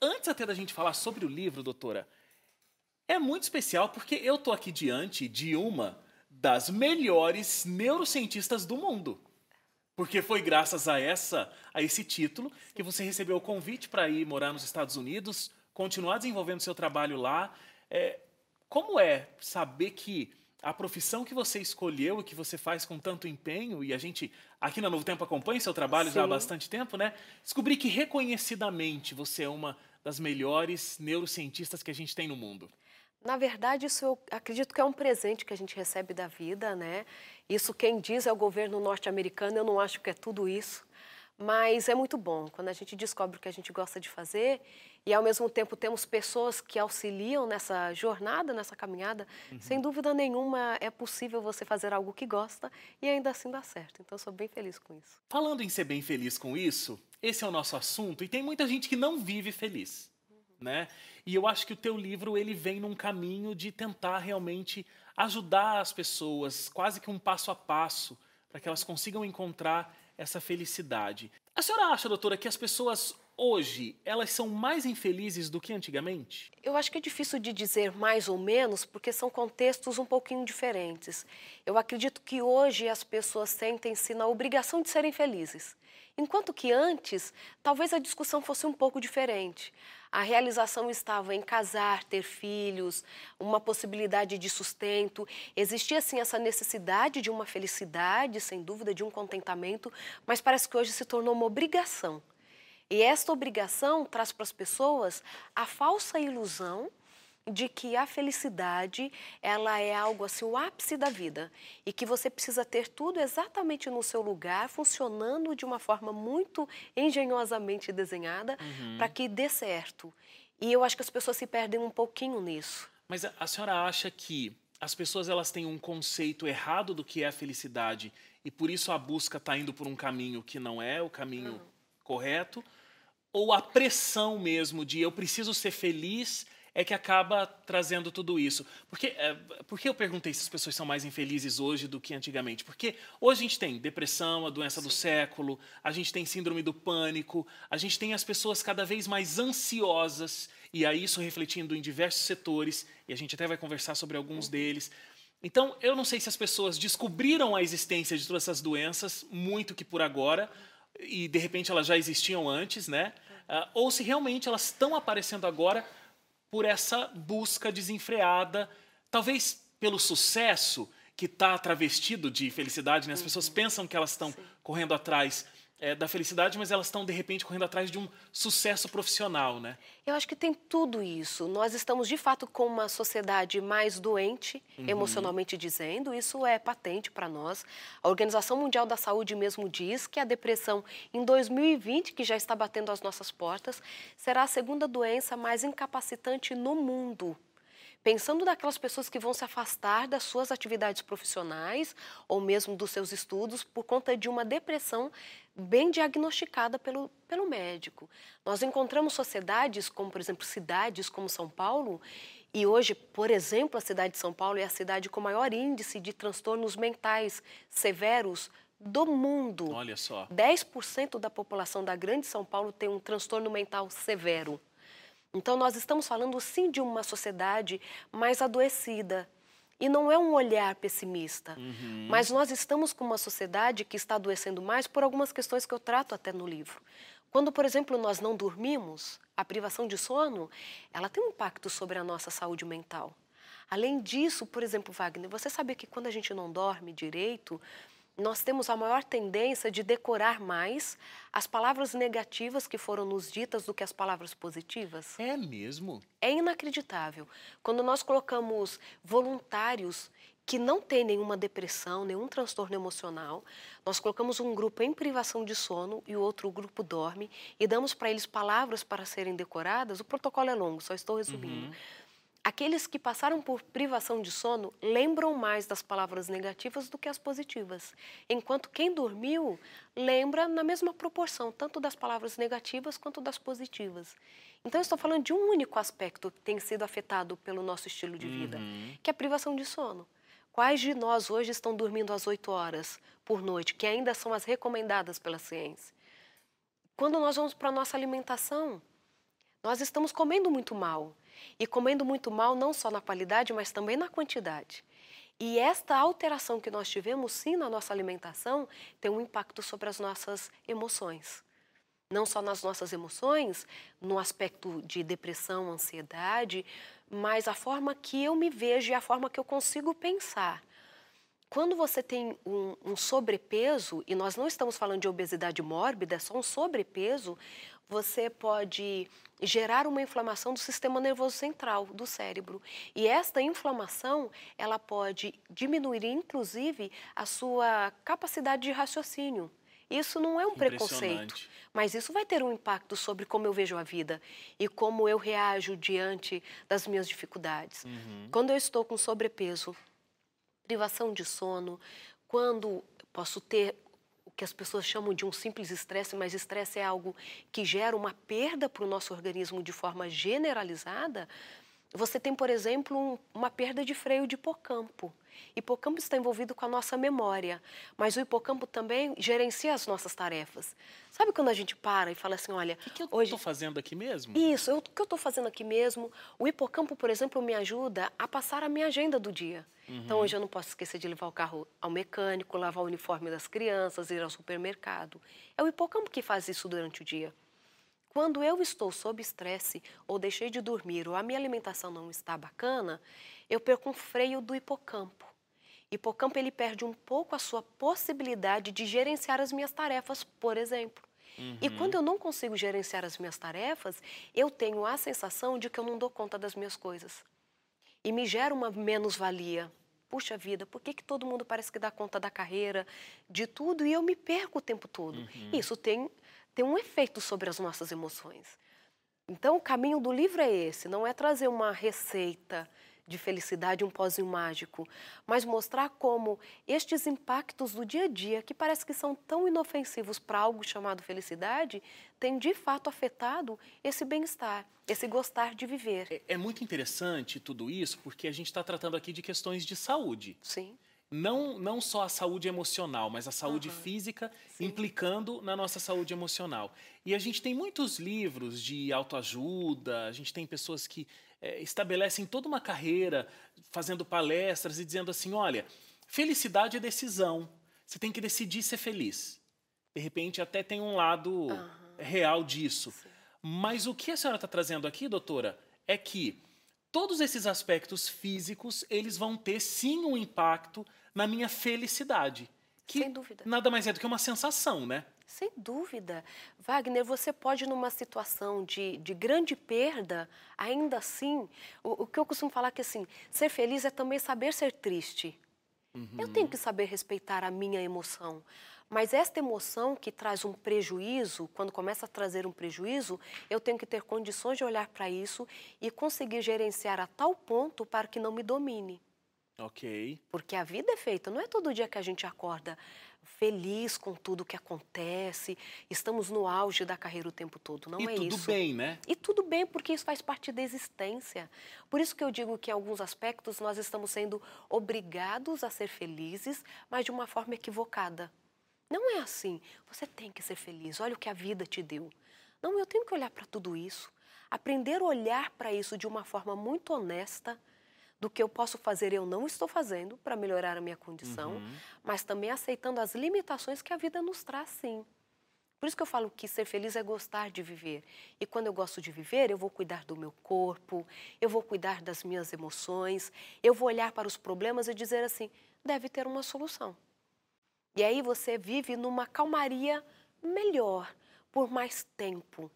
antes até da gente falar sobre o livro, doutora, é muito especial porque eu tô aqui diante de uma das melhores neurocientistas do mundo. Porque foi graças a essa, a esse título, que você recebeu o convite para ir morar nos Estados Unidos, continuar desenvolvendo seu trabalho lá. É, como é saber que a profissão que você escolheu e que você faz com tanto empenho, e a gente aqui na Novo Tempo acompanha seu trabalho Sim. já há bastante tempo, né? Descobrir que reconhecidamente você é uma das melhores neurocientistas que a gente tem no mundo. Na verdade, isso eu acredito que é um presente que a gente recebe da vida, né? Isso quem diz é o governo norte-americano, eu não acho que é tudo isso. Mas é muito bom quando a gente descobre o que a gente gosta de fazer e, ao mesmo tempo, temos pessoas que auxiliam nessa jornada, nessa caminhada. Uhum. Sem dúvida nenhuma, é possível você fazer algo que gosta e ainda assim dar certo. Então, sou bem feliz com isso. Falando em ser bem feliz com isso, esse é o nosso assunto e tem muita gente que não vive feliz, né? E eu acho que o teu livro ele vem num caminho de tentar realmente ajudar as pessoas, quase que um passo a passo, para que elas consigam encontrar essa felicidade. A senhora acha, doutora, que as pessoas hoje, elas são mais infelizes do que antigamente? Eu acho que é difícil de dizer mais ou menos, porque são contextos um pouquinho diferentes. Eu acredito que hoje as pessoas sentem-se na obrigação de serem felizes. Enquanto que antes, talvez a discussão fosse um pouco diferente. A realização estava em casar, ter filhos, uma possibilidade de sustento. Existia, sim, essa necessidade de uma felicidade, sem dúvida, de um contentamento, mas parece que hoje se tornou uma obrigação. E esta obrigação traz para as pessoas a falsa ilusão de que a felicidade ela é algo assim o ápice da vida e que você precisa ter tudo exatamente no seu lugar funcionando de uma forma muito engenhosamente desenhada uhum. para que dê certo e eu acho que as pessoas se perdem um pouquinho nisso mas a, a senhora acha que as pessoas elas têm um conceito errado do que é a felicidade e por isso a busca está indo por um caminho que não é o caminho uhum. correto ou a pressão mesmo de eu preciso ser feliz é que acaba trazendo tudo isso. Porque, é, por que eu perguntei se as pessoas são mais infelizes hoje do que antigamente? Porque hoje a gente tem depressão, a doença Sim. do século, a gente tem síndrome do pânico, a gente tem as pessoas cada vez mais ansiosas, e aí isso refletindo em diversos setores, e a gente até vai conversar sobre alguns uhum. deles. Então, eu não sei se as pessoas descobriram a existência de todas essas doenças, muito que por agora, e de repente elas já existiam antes, né? Uh, ou se realmente elas estão aparecendo agora por essa busca desenfreada, talvez pelo sucesso que está travestido de felicidade, né? As pessoas uhum. pensam que elas estão correndo atrás é, da felicidade, mas elas estão de repente correndo atrás de um sucesso profissional, né? Eu acho que tem tudo isso. Nós estamos de fato com uma sociedade mais doente, uhum. emocionalmente dizendo. Isso é patente para nós. A Organização Mundial da Saúde mesmo diz que a depressão em 2020, que já está batendo às nossas portas, será a segunda doença mais incapacitante no mundo pensando naquelas pessoas que vão se afastar das suas atividades profissionais ou mesmo dos seus estudos por conta de uma depressão bem diagnosticada pelo, pelo médico. Nós encontramos sociedades, como por exemplo cidades como São Paulo, e hoje, por exemplo, a cidade de São Paulo é a cidade com maior índice de transtornos mentais severos do mundo. Olha só. 10% da população da Grande São Paulo tem um transtorno mental severo. Então, nós estamos falando sim de uma sociedade mais adoecida. E não é um olhar pessimista, uhum. mas nós estamos com uma sociedade que está adoecendo mais por algumas questões que eu trato até no livro. Quando, por exemplo, nós não dormimos, a privação de sono, ela tem um impacto sobre a nossa saúde mental. Além disso, por exemplo, Wagner, você sabe que quando a gente não dorme direito, nós temos a maior tendência de decorar mais as palavras negativas que foram nos ditas do que as palavras positivas. É mesmo? É inacreditável. Quando nós colocamos voluntários que não têm nenhuma depressão, nenhum transtorno emocional, nós colocamos um grupo em privação de sono e o outro grupo dorme e damos para eles palavras para serem decoradas. O protocolo é longo, só estou resumindo. Uhum. Aqueles que passaram por privação de sono lembram mais das palavras negativas do que as positivas, enquanto quem dormiu lembra na mesma proporção, tanto das palavras negativas quanto das positivas. Então, estou falando de um único aspecto que tem sido afetado pelo nosso estilo de vida, uhum. que é a privação de sono. Quais de nós hoje estão dormindo às 8 horas por noite, que ainda são as recomendadas pela ciência? Quando nós vamos para a nossa alimentação, nós estamos comendo muito mal. E comendo muito mal não só na qualidade, mas também na quantidade. E esta alteração que nós tivemos, sim, na nossa alimentação, tem um impacto sobre as nossas emoções. Não só nas nossas emoções, no aspecto de depressão, ansiedade, mas a forma que eu me vejo e a forma que eu consigo pensar. Quando você tem um, um, sobrepeso, e nós não estamos falando de obesidade mórbida, é só um sobrepeso, você pode gerar uma inflamação do sistema nervoso central, do cérebro. E esta inflamação, ela pode diminuir, inclusive, a sua capacidade de raciocínio. Isso não é um preconceito, mas isso vai ter um impacto sobre como eu vejo a vida e como eu reajo diante das minhas dificuldades. Uhum. Quando eu estou com sobrepeso, privação de sono, quando posso ter que as pessoas chamam de um simples estresse, mas estresse é algo que gera uma perda para o nosso organismo de forma generalizada, você tem, por exemplo, um, uma perda de freio de hipocampo. Hipocampo está envolvido com a nossa memória, mas o hipocampo também gerencia as nossas tarefas. Sabe quando a gente para e fala assim, olha... O que, que eu estou hoje... fazendo aqui mesmo? Isso, o que eu estou fazendo aqui mesmo? O hipocampo, por exemplo, me ajuda a passar a minha agenda do dia. Uhum. Então, hoje eu não posso esquecer de levar o carro ao mecânico, lavar o uniforme das crianças, ir ao supermercado. É o hipocampo que faz isso durante o dia. Quando eu estou sob estresse, ou deixei de dormir, ou a minha alimentação não está bacana, eu perco um freio do hipocampo. Hipocampo ele perde um pouco a sua possibilidade de gerenciar as minhas tarefas, por exemplo. Uhum. E quando eu não consigo gerenciar as minhas tarefas, eu tenho a sensação de que eu não dou conta das minhas coisas. E me gera uma menos-valia. Puxa vida, por que, que todo mundo parece que dá conta da carreira, de tudo, e eu me perco o tempo todo? Uhum. Isso tem, tem um efeito sobre as nossas emoções. Então, o caminho do livro é esse: não é trazer uma receita de felicidade, um pozinho mágico, mas mostrar como estes impactos do dia a dia, que parece que são tão inofensivos para algo chamado felicidade, têm de fato afetado esse bem-estar, esse gostar de viver. É, é muito interessante tudo isso, porque a gente está tratando aqui de questões de saúde. Sim não, não só a saúde emocional, mas a saúde uhum. física, Sim. implicando na nossa saúde emocional. E a gente tem muitos livros de autoajuda, a gente tem pessoas que é, estabelecem toda uma carreira fazendo palestras e dizendo assim: olha, felicidade é decisão, você tem que decidir ser feliz. De repente, até tem um lado uhum. real disso. Sim. Mas o que a senhora está trazendo aqui, doutora, é que todos esses aspectos físicos eles vão ter sim um impacto na minha felicidade. Que Sem dúvida. nada mais é do que uma sensação, né? Sem dúvida. Wagner, você pode, numa situação de, de grande perda, ainda assim, o, o que eu costumo falar é que assim, ser feliz é também saber ser triste. Uhum. Eu tenho que saber respeitar a minha emoção. Mas esta emoção que traz um prejuízo, quando começa a trazer um prejuízo, eu tenho que ter condições de olhar para isso e conseguir gerenciar a tal ponto para que não me domine. Ok. Porque a vida é feita, não é todo dia que a gente acorda feliz com tudo que acontece, estamos no auge da carreira o tempo todo, não e é isso. E tudo bem, né? E tudo bem, porque isso faz parte da existência. Por isso que eu digo que em alguns aspectos nós estamos sendo obrigados a ser felizes, mas de uma forma equivocada. Não é assim. Você tem que ser feliz. Olha o que a vida te deu. Não, eu tenho que olhar para tudo isso. Aprender a olhar para isso de uma forma muito honesta, do que eu posso fazer eu não estou fazendo para melhorar a minha condição, uhum. mas também aceitando as limitações que a vida nos traz, sim. Por isso que eu falo que ser feliz é gostar de viver. E quando eu gosto de viver, eu vou cuidar do meu corpo, eu vou cuidar das minhas emoções, eu vou olhar para os problemas e dizer assim: deve ter uma solução. E aí você vive numa calmaria melhor, por mais tempo.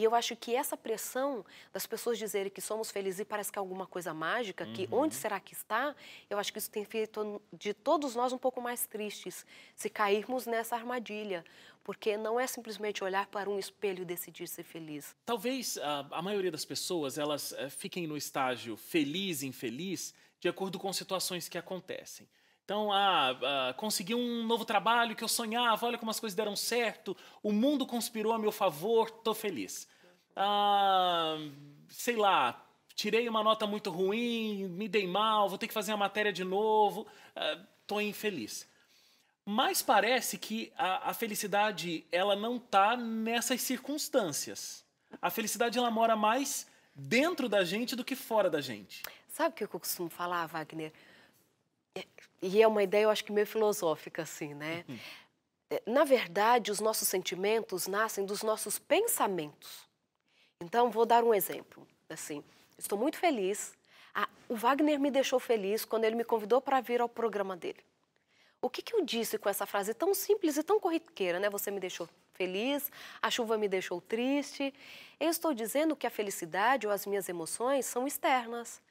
E eu acho que essa pressão das pessoas dizerem que somos felizes e parece que é alguma coisa mágica, uhum. que onde será que está, eu acho que isso tem feito de todos nós um pouco mais tristes, se cairmos nessa armadilha. Porque não é simplesmente olhar para um espelho e decidir ser feliz. Talvez a, a maioria das pessoas elas é, fiquem no estágio feliz e infeliz de acordo com situações que acontecem. Então, ah, ah, consegui um novo trabalho que eu sonhava, olha como as coisas deram certo, o mundo conspirou a meu favor, estou feliz. Ah, sei lá, tirei uma nota muito ruim, me dei mal, vou ter que fazer a matéria de novo, ah, infeliz. Mas parece que a, a felicidade ela não está nessas circunstâncias. A felicidade ela mora mais dentro da gente do que fora da gente. Sabe o que eu costumo falar, Wagner? E é uma ideia, eu acho que meio filosófica, assim, né? Uhum. É, na verdade, os nossos sentimentos nascem dos nossos pensamentos. Então, vou dar um exemplo. Assim, estou muito feliz. Ah, o Wagner me deixou feliz quando ele me convidou para vir ao programa dele. O que, que eu disse com essa frase tão simples e tão corriqueira, né? Você me deixou feliz, a chuva me deixou triste. Eu estou dizendo que a felicidade ou as minhas emoções são externas.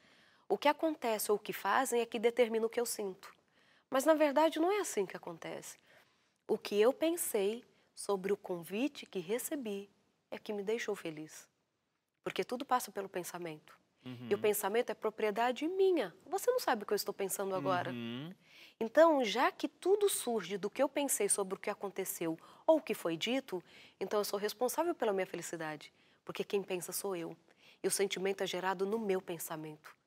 O que acontece ou o que fazem é que determina o que eu sinto. Mas na verdade não é assim que acontece. O que eu pensei sobre o convite que recebi é que me deixou feliz. Porque tudo passa pelo pensamento. Uhum. E o pensamento é propriedade minha. Você não sabe o que eu estou pensando agora. Uhum. Então, já que tudo surge do que eu pensei sobre o que aconteceu ou o que foi dito, então eu sou responsável pela minha felicidade, porque quem pensa sou eu. E o sentimento é gerado no meu pensamento.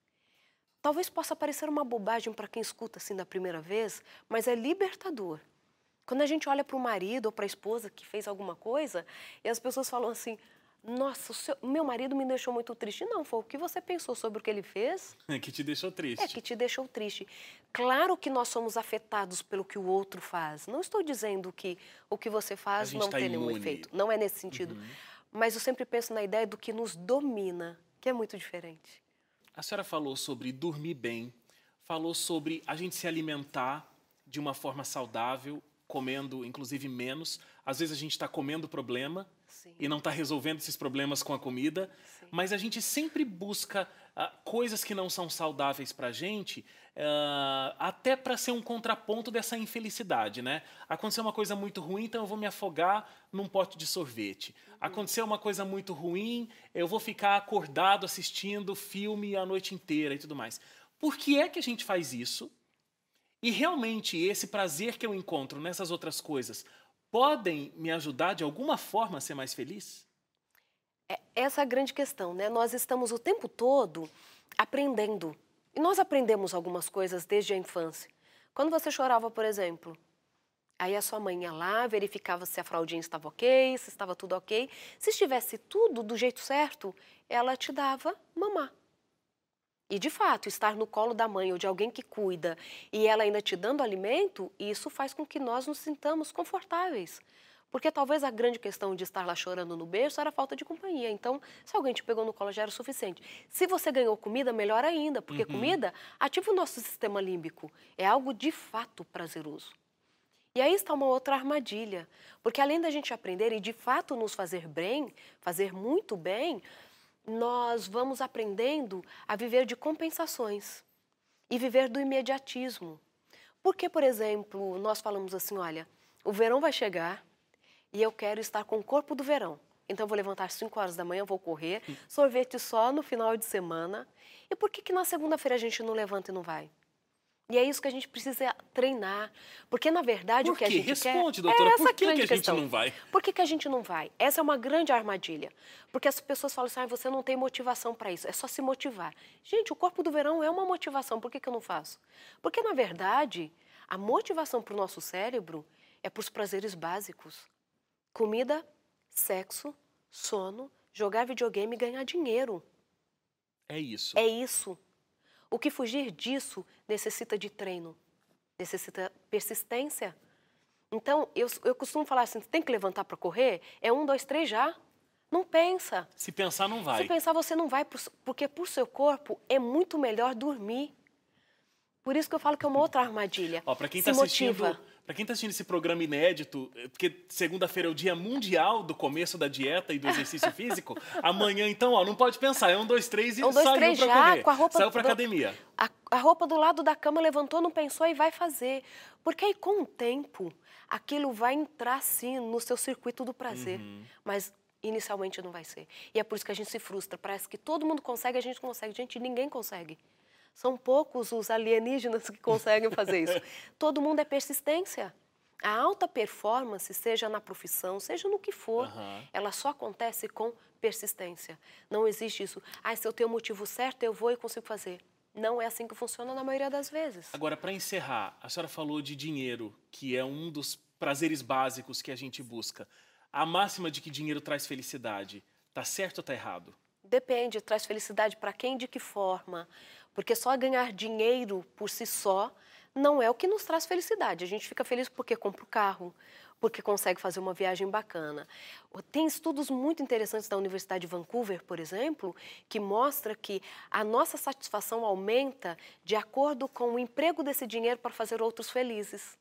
Talvez possa parecer uma bobagem para quem escuta assim da primeira vez, mas é libertador. Quando a gente olha para o marido ou para a esposa que fez alguma coisa e as pessoas falam assim: nossa, o seu, meu marido me deixou muito triste. Não, foi o que você pensou sobre o que ele fez. É que te deixou triste. É que te deixou triste. Claro que nós somos afetados pelo que o outro faz. Não estou dizendo que o que você faz não tá tem imune. nenhum efeito. Não é nesse sentido. Uhum. Mas eu sempre penso na ideia do que nos domina, que é muito diferente. A senhora falou sobre dormir bem, falou sobre a gente se alimentar de uma forma saudável, comendo inclusive menos. Às vezes a gente está comendo problema Sim. e não está resolvendo esses problemas com a comida, Sim. mas a gente sempre busca coisas que não são saudáveis para a gente, uh, até para ser um contraponto dessa infelicidade, né? Aconteceu uma coisa muito ruim, então eu vou me afogar num pote de sorvete. Aconteceu uma coisa muito ruim, eu vou ficar acordado assistindo filme a noite inteira e tudo mais. Por que é que a gente faz isso? E realmente esse prazer que eu encontro nessas outras coisas podem me ajudar de alguma forma a ser mais feliz? É essa é a grande questão, né? Nós estamos o tempo todo aprendendo. E nós aprendemos algumas coisas desde a infância. Quando você chorava, por exemplo, aí a sua mãe ia lá, verificava se a fraldinha estava ok, se estava tudo ok. Se estivesse tudo do jeito certo, ela te dava mamar. E de fato, estar no colo da mãe ou de alguém que cuida e ela ainda te dando alimento, isso faz com que nós nos sintamos confortáveis. Porque talvez a grande questão de estar lá chorando no berço era a falta de companhia. Então, se alguém te pegou no colo já era o suficiente. Se você ganhou comida, melhor ainda, porque uhum. comida ativa o nosso sistema límbico. É algo de fato prazeroso. E aí está uma outra armadilha, porque além da gente aprender e de fato nos fazer bem, fazer muito bem, nós vamos aprendendo a viver de compensações e viver do imediatismo. Porque, por exemplo, nós falamos assim: olha, o verão vai chegar e eu quero estar com o corpo do verão. Então, eu vou levantar às 5 horas da manhã, vou correr, sorvete só no final de semana. E por que, que na segunda-feira a gente não levanta e não vai? E é isso que a gente precisa treinar. Porque, na verdade, Por o que a gente Responde, quer... doutora, é essa por que, que a gente questão. não vai? Por que, que a gente não vai? Essa é uma grande armadilha. Porque as pessoas falam assim, ah, você não tem motivação para isso, é só se motivar. Gente, o corpo do verão é uma motivação, por que, que eu não faço? Porque, na verdade, a motivação para o nosso cérebro é para os prazeres básicos. Comida, sexo, sono, jogar videogame e ganhar dinheiro. É isso. É isso. O que fugir disso necessita de treino, necessita persistência. Então, eu, eu costumo falar assim: tem que levantar para correr? É um, dois, três já. Não pensa. Se pensar, não vai. Se pensar, você não vai, porque por seu corpo é muito melhor dormir. Por isso que eu falo que é uma outra armadilha. Ó, para quem está assistindo, para quem está assistindo esse programa inédito, é porque segunda-feira é o dia mundial do começo da dieta e do exercício físico, amanhã então, ó, não pode pensar, é um, dois, três e um, dois, três já, correr. Com a roupa saiu para academia. A, a roupa do lado da cama levantou, não pensou e vai fazer, porque aí com o tempo aquilo vai entrar sim no seu circuito do prazer, uhum. mas inicialmente não vai ser. E é por isso que a gente se frustra. Parece que todo mundo consegue, a gente não consegue. Gente, ninguém consegue. São poucos os alienígenas que conseguem fazer isso. Todo mundo é persistência. A alta performance, seja na profissão, seja no que for, uhum. ela só acontece com persistência. Não existe isso. Ah, se eu tenho o motivo certo, eu vou e consigo fazer. Não é assim que funciona na maioria das vezes. Agora, para encerrar, a senhora falou de dinheiro, que é um dos prazeres básicos que a gente busca. A máxima de que dinheiro traz felicidade Tá certo ou tá errado? Depende, traz felicidade para quem, de que forma. Porque só ganhar dinheiro por si só não é o que nos traz felicidade. A gente fica feliz porque compra o carro, porque consegue fazer uma viagem bacana. Tem estudos muito interessantes da Universidade de Vancouver, por exemplo, que mostra que a nossa satisfação aumenta de acordo com o emprego desse dinheiro para fazer outros felizes.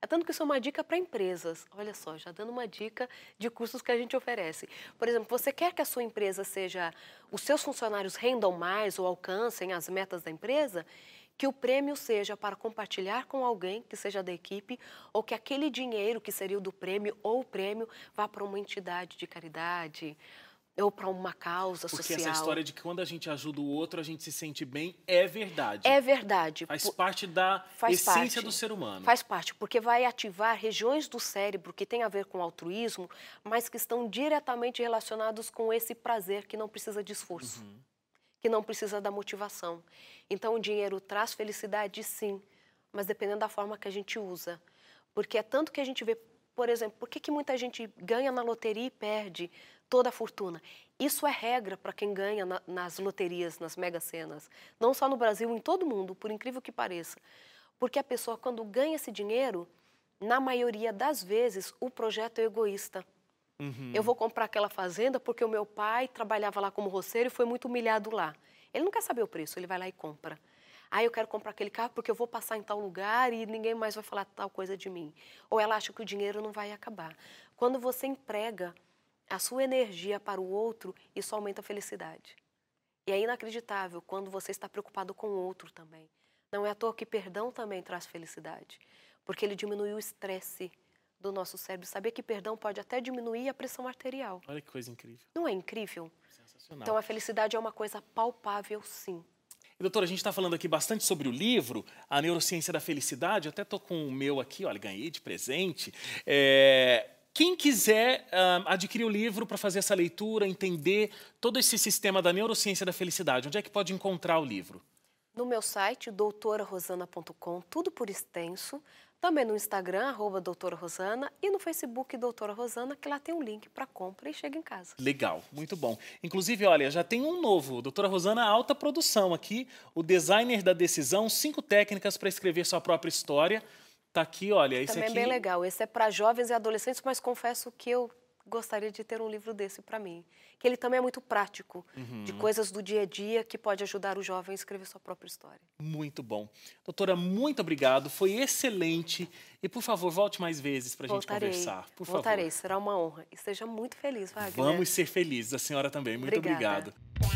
É tanto que isso é uma dica para empresas. Olha só, já dando uma dica de cursos que a gente oferece. Por exemplo, você quer que a sua empresa seja, os seus funcionários rendam mais ou alcancem as metas da empresa? Que o prêmio seja para compartilhar com alguém que seja da equipe, ou que aquele dinheiro que seria o do prêmio ou o prêmio vá para uma entidade de caridade, ou para uma causa Porque social. Porque essa história de que quando a gente ajuda o outro, a gente se sente bem, é verdade. É verdade. Faz parte da Faz essência parte. do ser humano. Faz parte, porque vai ativar regiões do cérebro que têm a ver com altruísmo, mas que estão diretamente relacionados com esse prazer que não precisa de esforço, uhum. que não precisa da motivação. Então, o dinheiro traz felicidade, sim, mas dependendo da forma que a gente usa. Porque é tanto que a gente vê, por exemplo, por que, que muita gente ganha na loteria e perde? Toda a fortuna. Isso é regra para quem ganha na, nas loterias, nas mega-cenas. Não só no Brasil, em todo mundo, por incrível que pareça. Porque a pessoa, quando ganha esse dinheiro, na maioria das vezes, o projeto é egoísta. Uhum. Eu vou comprar aquela fazenda porque o meu pai trabalhava lá como roceiro e foi muito humilhado lá. Ele não quer saber o preço, ele vai lá e compra. Ah, eu quero comprar aquele carro porque eu vou passar em tal lugar e ninguém mais vai falar tal coisa de mim. Ou ela acha que o dinheiro não vai acabar. Quando você emprega a sua energia para o outro, isso aumenta a felicidade. E é inacreditável quando você está preocupado com o outro também. Não é à toa que perdão também traz felicidade, porque ele diminui o estresse do nosso cérebro. Saber que perdão pode até diminuir a pressão arterial. Olha que coisa incrível. Não é incrível? Sensacional. Então a felicidade é uma coisa palpável, sim. E, doutora, a gente está falando aqui bastante sobre o livro, A Neurociência da Felicidade. Eu até estou com o meu aqui, olha, ganhei de presente. É, quem quiser uh, adquirir o livro para fazer essa leitura, entender todo esse sistema da neurociência da felicidade, onde é que pode encontrar o livro? No meu site, doutorarosana.com, tudo por extenso. Também no Instagram, arroba doutora Rosana, e no Facebook, doutora Rosana, que lá tem um link para compra e chega em casa. Legal, muito bom. Inclusive, olha, já tem um novo, doutora Rosana, alta produção aqui, o designer da decisão, cinco técnicas para escrever sua própria história. Tá aqui, olha, esse Também aqui... é bem legal. Esse é para jovens e adolescentes, mas confesso que eu gostaria de ter um livro desse para mim. Que ele também é muito prático, uhum. de coisas do dia a dia que pode ajudar o jovem a escrever sua própria história. Muito bom. Doutora, muito obrigado. Foi excelente. E, por favor, volte mais vezes para a gente conversar. Por Voltarei, favor. será uma honra. E seja muito feliz, Wagner. Vamos ser felizes, a senhora também. Muito Obrigada. obrigado.